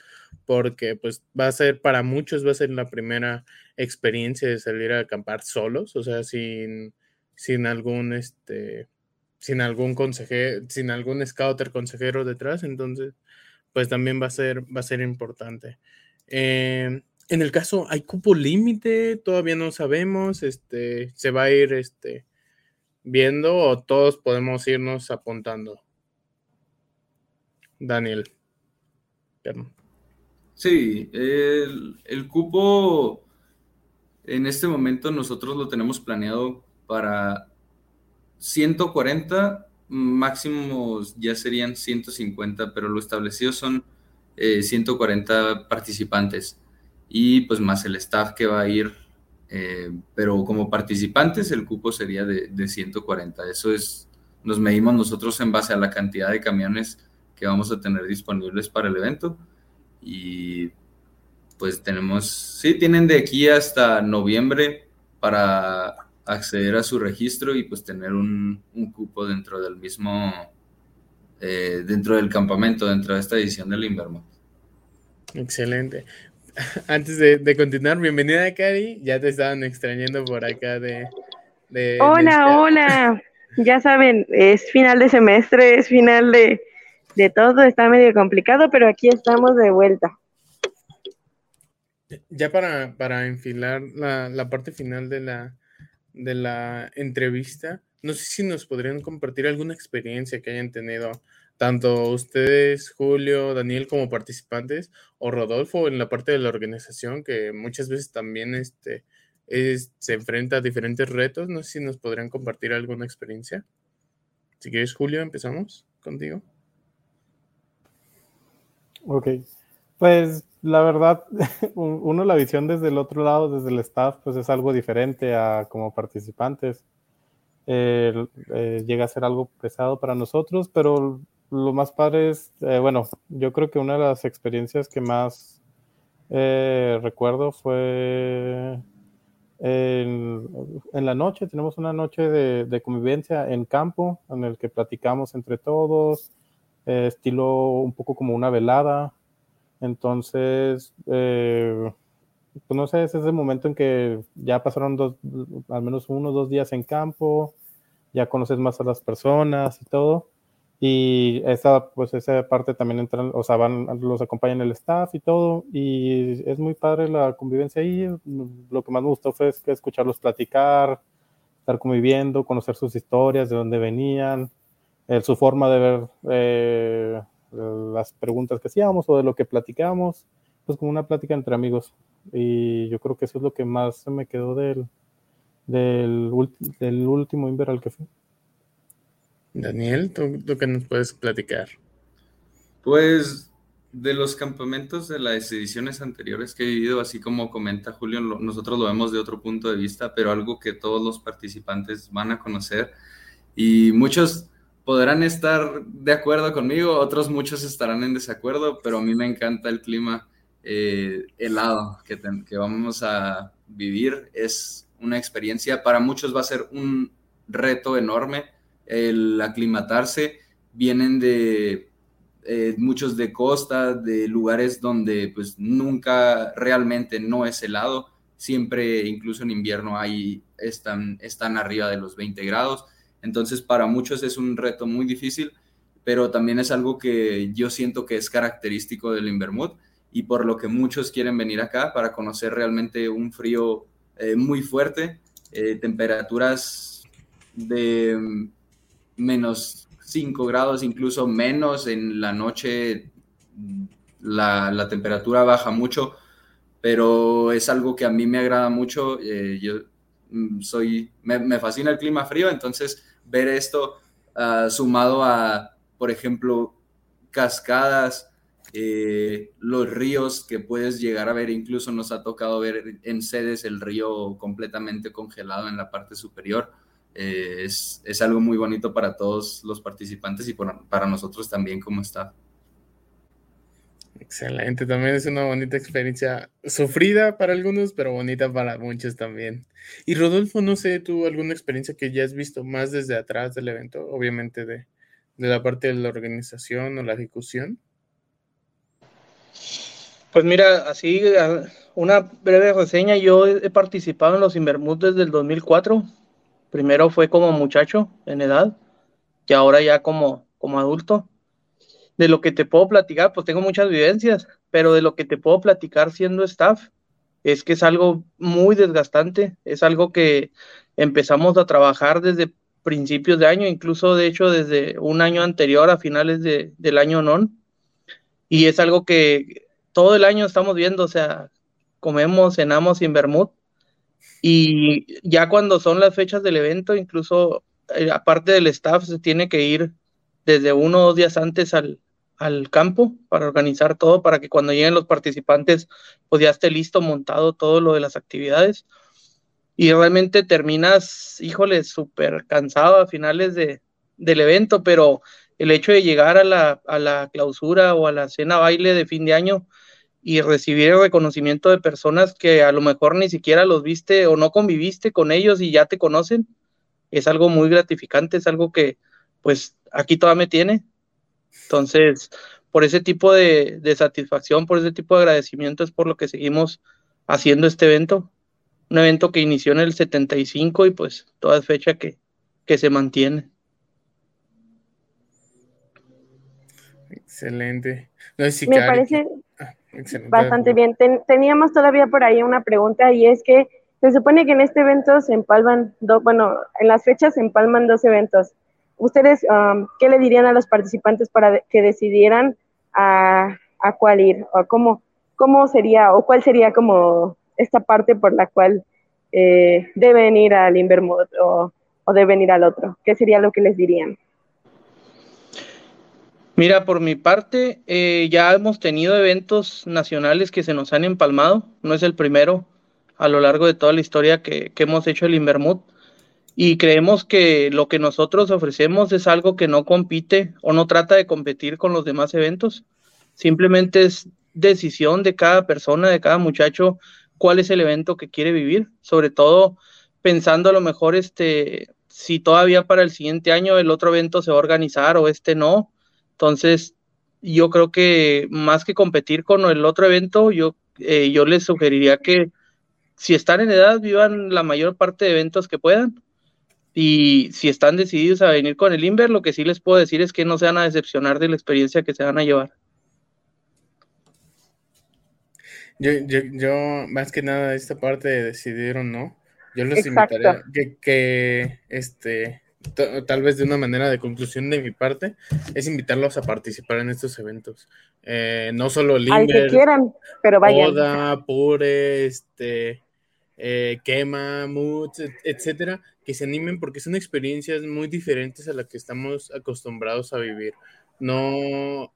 porque pues va a ser para muchos va a ser la primera experiencia de salir a acampar solos o sea sin sin algún este sin algún consejero, sin algún scouter consejero detrás, entonces pues también va a ser, va a ser importante. Em, en el caso, ¿hay cupo límite? Todavía no sabemos, este, se va a ir este, viendo o todos podemos irnos apuntando. Daniel. Sí, el, el cupo en este momento nosotros lo tenemos planeado para 140, máximos ya serían 150, pero lo establecido son 140 eh, participantes y pues más el staff que va a ir, eh, pero como participantes el cupo sería de, 140. Eso es, nos medimos nosotros en base a la cantidad de camiones que vamos a tener disponibles para el evento y pues tenemos, sí, tienen de aquí hasta noviembre para acceder a su registro y pues tener un, cupo dentro del mismo, eh, dentro del campamento, dentro de esta edición del Inverno. Excelente. Antes de, continuar, bienvenida Cari, ya te estaban extrañando por acá de... hola, hola. Ya saben, es final de semestre, es final de, todo, está medio complicado, pero aquí estamos de vuelta. Ya para, para enfilar la, la parte final de la, de la entrevista, no sé si nos podrían compartir alguna experiencia que hayan tenido tanto ustedes, Julio, Daniel, como participantes, o Rodolfo en la parte de la organización, que muchas veces también este, se enfrenta a diferentes retos. No sé si nos podrían compartir alguna experiencia. Si quieres, Julio, empezamos contigo. Ok, pues la verdad, uno la visión desde el otro lado, desde el staff, pues es algo diferente a como participantes. Eh, llega a ser algo pesado para nosotros, pero lo más padre es, eh, bueno, yo creo que una de las experiencias que más eh, recuerdo fue en, la noche, tenemos una noche de, convivencia en campo en el que platicamos entre todos, eh, estilo un poco como una velada. Entonces, eh, pues no sé, ese es el momento en que ya pasaron dos, al menos uno o dos días en campo, ya conoces más a las personas y todo. Y esa, pues esa parte también entran, o sea, van, los acompañan el staff y todo. Y es muy padre la convivencia ahí. Lo que más me gustó fue escucharlos platicar, estar conviviendo, conocer sus historias, de dónde venían, su forma de ver eh, las preguntas que hacíamos o de lo que platicábamos, pues como una plática entre amigos. Y yo creo que eso es lo que más me quedó del, del, del último Inver al que fui. Daniel, ¿tú, ¿tú, qué nos puedes platicar? Pues de los campamentos de las ediciones anteriores que he vivido, así como comenta Julio, nosotros lo vemos de otro punto de vista, pero algo que todos los participantes van a conocer y muchos podrán estar de acuerdo conmigo, otros muchos estarán en desacuerdo, pero a mí me encanta el clima eh, helado que, que vamos a vivir. Es una experiencia, para muchos va a ser un reto enorme el aclimatarse, vienen de eh, muchos de costa, de lugares donde pues nunca realmente no es helado, siempre incluso en invierno hay, están, están arriba de los 20 grados, entonces para muchos es un reto muy difícil, pero también es algo que yo siento que es característico del Invermouth y por lo que muchos quieren venir acá para conocer realmente un frío eh, muy fuerte, eh, temperaturas de menos 5 grados, incluso menos. En la noche la, temperatura baja mucho, pero es algo que a mí me agrada mucho. Eh, yo mm, soy, me, fascina el clima frío, entonces ver esto ah, sumado a, por ejemplo, cascadas, eh, los ríos que puedes llegar a ver, incluso nos ha tocado ver en sedes el río completamente congelado en la parte superior. Eh, es, es, algo muy bonito para todos los participantes y para nosotros también como está. Excelente, también es una bonita experiencia, sufrida para algunos, pero bonita para muchos también. Y Rodolfo, no sé, tú alguna experiencia que ya has visto más desde atrás del evento, obviamente de, de la parte de la organización o la ejecución. Pues mira, así una breve reseña, yo he participado en los Invermut desde el 2004, Primero fue como muchacho en edad y ahora ya como, como adulto. De lo que te puedo platicar, pues tengo muchas vivencias, pero de lo que te puedo platicar siendo staff es que es algo muy desgastante, es algo que empezamos a trabajar desde principios de año, incluso de hecho desde un año anterior a finales de, del año non. Y es algo que todo el año estamos viendo, o sea, comemos, cenamos en Bermud y ya cuando son las fechas del evento, incluso eh, aparte del staff, se tiene que ir desde uno o dos días antes al, al campo para organizar todo, para que cuando lleguen los participantes, pues ya esté listo, montado todo lo de las actividades. Y realmente terminas, híjole, súper cansado a finales de, del evento, pero el hecho de llegar a la, a la clausura o a la cena baile de fin de año, y recibir el reconocimiento de personas que a lo mejor ni siquiera los viste o no conviviste con ellos y ya te conocen, es algo muy gratificante, es algo que pues aquí todavía me tiene. Entonces, por ese tipo de, satisfacción, por ese tipo de agradecimiento es por lo que seguimos haciendo este evento. Un evento que inició en el 75 y pues toda fecha que, que se mantiene. Excelente. me parece, Bastante bien. teníamos todavía por ahí una pregunta y es que se supone que en este evento se empalman, bueno, en las fechas se empalman dos eventos. ¿Ustedes um, qué le dirían a los participantes para que decidieran a, cuál ir? ¿O cómo, cómo sería, o cuál sería como esta parte por la cual eh, deben ir al Invermud o, deben ir al otro? ¿Qué sería lo que les dirían? Mira, por mi parte, eh, ya hemos tenido eventos nacionales que se nos han empalmado. No es el primero a lo largo de toda la historia que, que hemos hecho el Invermud. Y creemos que lo que nosotros ofrecemos es algo que no compite o no trata de competir con los demás eventos. Simplemente es decisión de cada persona, de cada muchacho, cuál es el evento que quiere vivir. Sobre todo pensando a lo mejor este, si todavía para el siguiente año el otro evento se va a organizar o este no entonces, yo creo que más que competir con el otro evento, yo, eh, yo les sugeriría que si están en edad, vivan la mayor parte de eventos que puedan. Y si están decididos a venir con el Inver, lo que sí les puedo decir es que no se van a decepcionar de la experiencia que se van a llevar. Yo, yo, yo más que nada, esta parte de decidir o no, yo les invitaría que, que este, tal vez de una manera de conclusión de mi parte, es invitarlos a participar en estos eventos. Eh, no solo Limber, que quieran, pero vayan. Oda, Pure, este, eh, Quema, Moods, etcétera, que se animen porque son experiencias muy diferentes a las que estamos acostumbrados a vivir. No,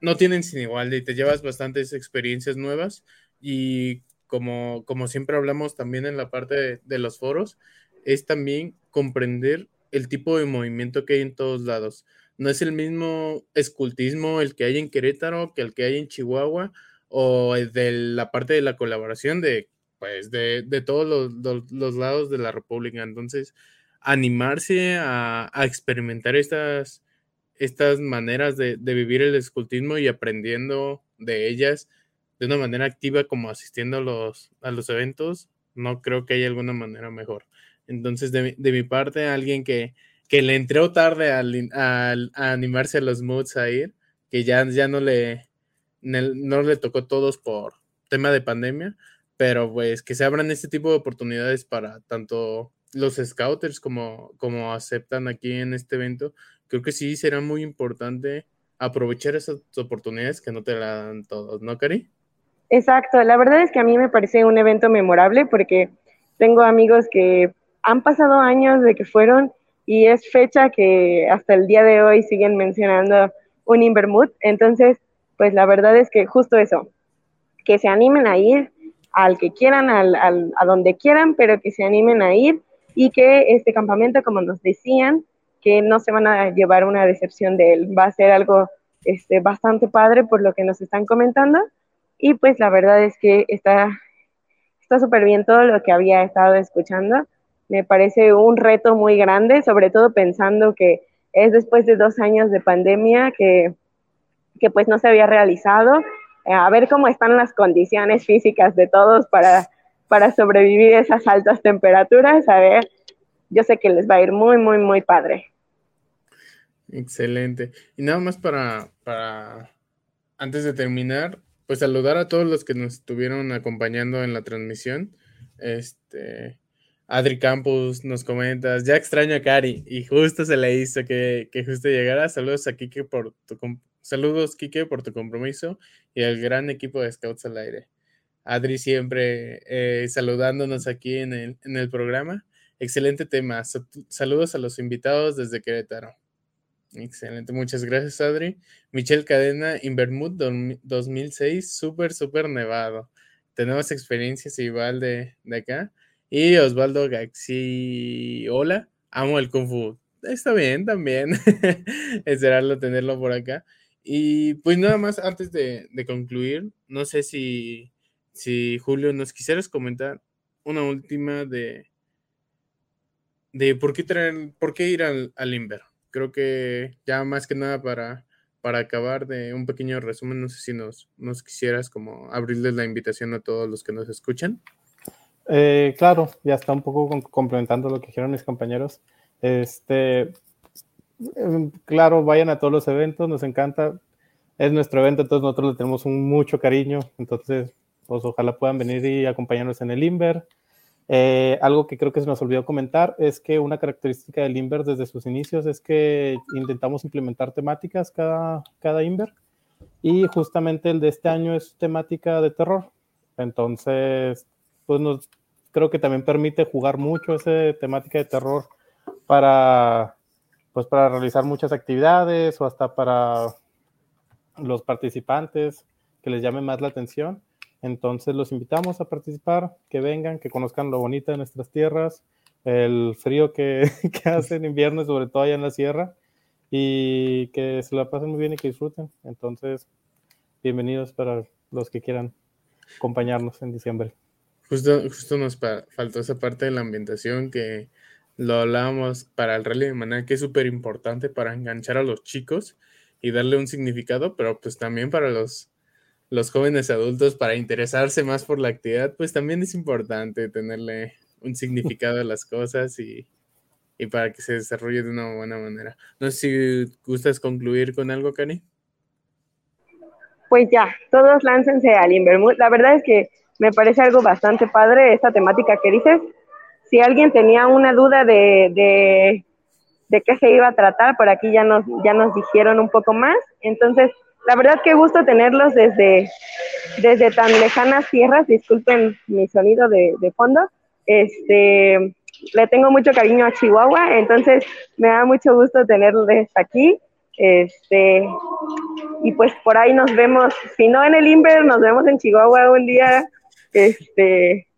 no tienen sin igual y te llevas bastantes experiencias nuevas y como, como siempre hablamos también en la parte de los foros, es también comprender el tipo de movimiento que hay en todos lados. No es el mismo escultismo el que hay en Querétaro que el que hay en Chihuahua o de la parte de la colaboración de, pues, de, todos los, lados de la República. Entonces, animarse a, experimentar estas, estas maneras de, de, vivir el escultismo y aprendiendo de ellas de una manera activa como asistiendo a los, a los eventos, no creo que haya alguna manera mejor. Entonces, de, mi parte, alguien que, que le entró tarde al, a animarse a los moods a ir, que ya, ya no, le, no le tocó todos por tema de pandemia, pero pues que se abran este tipo de oportunidades para tanto los scouters como, como aceptan aquí en este evento, creo que sí será muy importante aprovechar esas oportunidades que no te la dan todos, ¿no, Cari? Exacto, la verdad es que a mí me parece un evento memorable porque tengo amigos que han pasado años de que fueron y es fecha que hasta el día de hoy siguen mencionando un Invermut. Entonces, pues la verdad es que justo eso, que se animen a ir al que quieran, al, a donde quieran, pero que se animen a ir y que este campamento, como nos decían, que no se van a llevar una decepción de él. Va a ser algo este, bastante padre por lo que nos están comentando. Y pues la verdad es que está súper bien todo lo que había estado escuchando me parece un reto muy grande, sobre todo pensando que es después de dos años de pandemia que, que pues no se había realizado. Eh, a ver cómo están las condiciones físicas de todos para, para sobrevivir esas altas temperaturas. A ver, yo sé que les va a ir muy, muy, muy padre. Excelente. Y nada más para, para, antes de terminar, pues saludar a todos los que nos estuvieron acompañando en la transmisión. Este, Adri Campos nos comentas, ya extraño a Cari y justo se le hizo que, justo llegara. Saludos a Kike por tu saludos Kike por tu compromiso y al gran equipo de Scouts al aire. Adri siempre eh, saludándonos aquí en el, en el programa. Excelente tema. Saludos a los invitados desde Querétaro. Excelente, muchas gracias Adri. Michelle Cadena, Invermut 2006, súper, súper nevado. Tenemos experiencias igual de, de acá. Y Osvaldo Gaxi, hola, amo el Kung Fu. Está bien también, esperarlo tenerlo por acá. Y pues nada más, antes de, concluir, no sé si, si Julio nos quisieras comentar una última de, de por qué traer, por qué ir al, al Inver. Creo que ya más que nada para, para acabar de un pequeño resumen, no sé si nos, quisieras como abrirles la invitación a todos los que nos escuchan. Eh, claro, ya está un poco complementando lo que dijeron mis compañeros. Este, claro, vayan a todos los eventos, nos encanta. Es nuestro evento, entonces nosotros le tenemos mucho cariño. Entonces, pues ojalá puedan venir y acompañarnos en el Inver. Eh, algo que creo que se nos olvidó comentar es que una característica del Inver desde sus inicios es que intentamos implementar temáticas cada, cada Inver y justamente el de este año es temática de terror. Entonces, pues nos, creo que también permite jugar mucho esa temática de terror para, pues para realizar muchas actividades o hasta para los participantes que les llame más la atención. Entonces los invitamos a participar, que vengan, que conozcan lo bonito de nuestras tierras, el frío que, que hace en invierno, sobre todo allá en la sierra, y que se la pasen muy bien y que disfruten. Entonces, bienvenidos para los que quieran acompañarnos en diciembre. Justo, justo nos faltó esa parte de la ambientación que lo hablábamos para el rally de manera que es súper importante para enganchar a los chicos y darle un significado, pero pues también para los, los jóvenes adultos, para interesarse más por la actividad, pues también es importante tenerle un significado a las cosas y, y para que se desarrolle de una buena manera. No sé si gustas concluir con algo, Cani. Pues ya, todos láncense al Invermut. La verdad es que me parece algo bastante padre esta temática que dices. Si alguien tenía una duda de, de de qué se iba a tratar, por aquí ya nos, ya nos dijeron un poco más. Entonces, la verdad que gusto tenerlos desde, desde tan lejanas tierras, disculpen mi sonido de, de fondo. Este, le tengo mucho cariño a Chihuahua, entonces me da mucho gusto tenerlos aquí. Este, y pues por ahí nos vemos, si no en el Inver, nos vemos en Chihuahua un día. Este,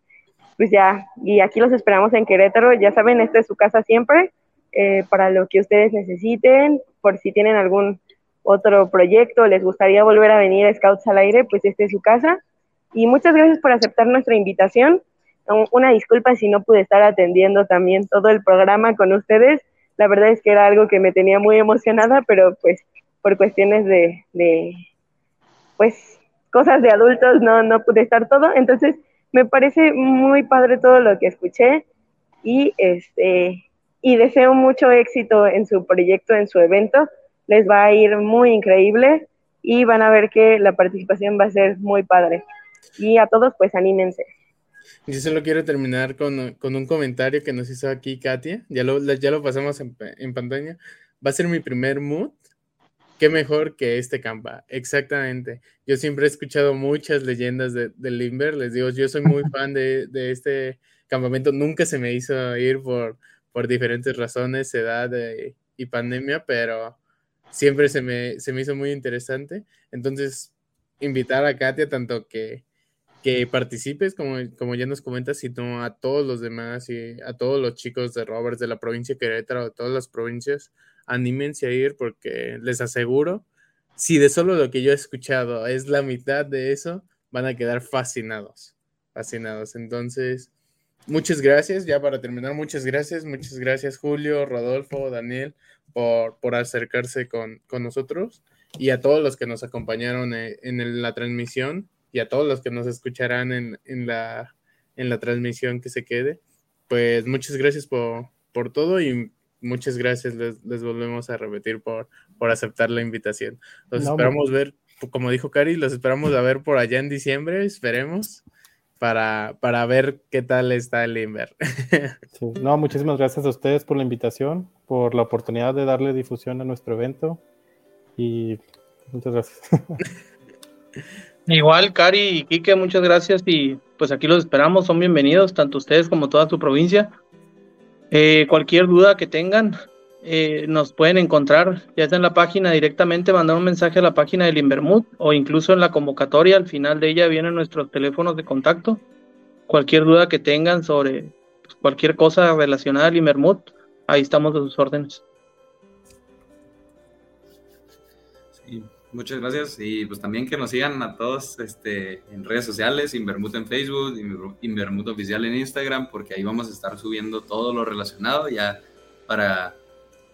pues ya, y aquí los esperamos en Querétaro, ya saben, esta es su casa siempre. Eh, para lo que ustedes necesiten, por si tienen algún otro proyecto, les gustaría volver a venir a Scouts al Aire, pues este es su casa. Y muchas gracias por aceptar nuestra invitación. Una disculpa si no pude estar atendiendo también todo el programa con ustedes. La verdad es que era algo que me tenía muy emocionada, pero pues por cuestiones de, de pues, cosas de adultos no, no pude estar todo. Entonces, me parece muy padre todo lo que escuché y este y deseo mucho éxito en su proyecto, en su evento. Les va a ir muy increíble y van a ver que la participación va a ser muy padre. Y a todos, pues anímense. Yo solo quiero terminar con, un comentario que nos hizo aquí Katia. Ya lo, ya lo pasamos en, pantalla. Va a ser mi primer mood. Qué mejor que este campa. Exactamente. Yo siempre he escuchado muchas leyendas de, de Limber. Les digo, yo soy muy fan de, de este campamento. Nunca se me hizo ir por, por diferentes razones, edad eh, y pandemia, pero siempre se me, se me hizo muy interesante. Entonces, invitar a Katia tanto que, que participes, como, como ya nos comentas, sino a todos los demás y a todos los chicos de Roberts de la provincia de Querétaro, de todas las provincias, anímense a ir porque les aseguro, si de solo lo que yo he escuchado es la mitad de eso, van a quedar fascinados, fascinados. Entonces, muchas gracias, ya para terminar, muchas gracias, muchas gracias Julio, Rodolfo, Daniel, por, por acercarse con, nosotros y a todos los que nos acompañaron eh, en, la transmisión y a todos los que nos escucharán en, la, en la transmisión que se quede. Pues muchas gracias por, por todo y muchas gracias, les, volvemos a repetir por, por aceptar la invitación. Los esperamos ver, como dijo Cari, los esperamos a ver por allá en diciembre, esperemos para, para ver qué tal está el Inver. No, muchísimas gracias a ustedes por la invitación, por la oportunidad de darle difusión a nuestro evento y muchas gracias. Igual, Cari y Quique, muchas gracias y pues aquí los esperamos, son bienvenidos, tanto ustedes como toda su provincia. Eh, cualquier duda que tengan, eh, nos pueden encontrar ya está en la página directamente, mandar un mensaje a la página del Invermut o incluso en la convocatoria, al final de ella vienen nuestros teléfonos de contacto. Cualquier duda que tengan sobre pues, cualquier cosa relacionada al Invermut, ahí estamos a sus órdenes. Muchas gracias y pues también que nos sigan a todos este, en redes sociales, Invermut en Facebook, Invermut oficial en Instagram, porque ahí vamos a estar subiendo todo lo relacionado ya para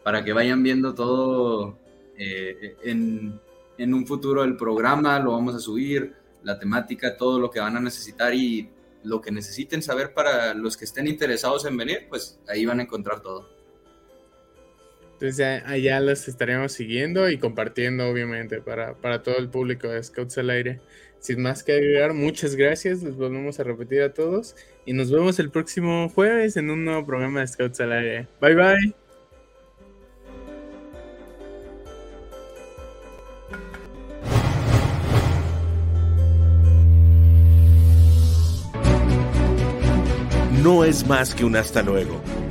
para que vayan viendo todo eh, en, en, un futuro el programa, lo vamos a subir, la temática, todo lo que van a necesitar y lo que necesiten saber para los que estén interesados en venir, pues ahí van a encontrar todo. Entonces allá los estaremos siguiendo y compartiendo, obviamente, para, para todo el público de Scouts al Aire. Sin más que agregar, muchas gracias, les volvemos a repetir a todos y nos vemos el próximo jueves en un nuevo programa de Scouts al Aire. Bye bye. no es más que un hasta luego.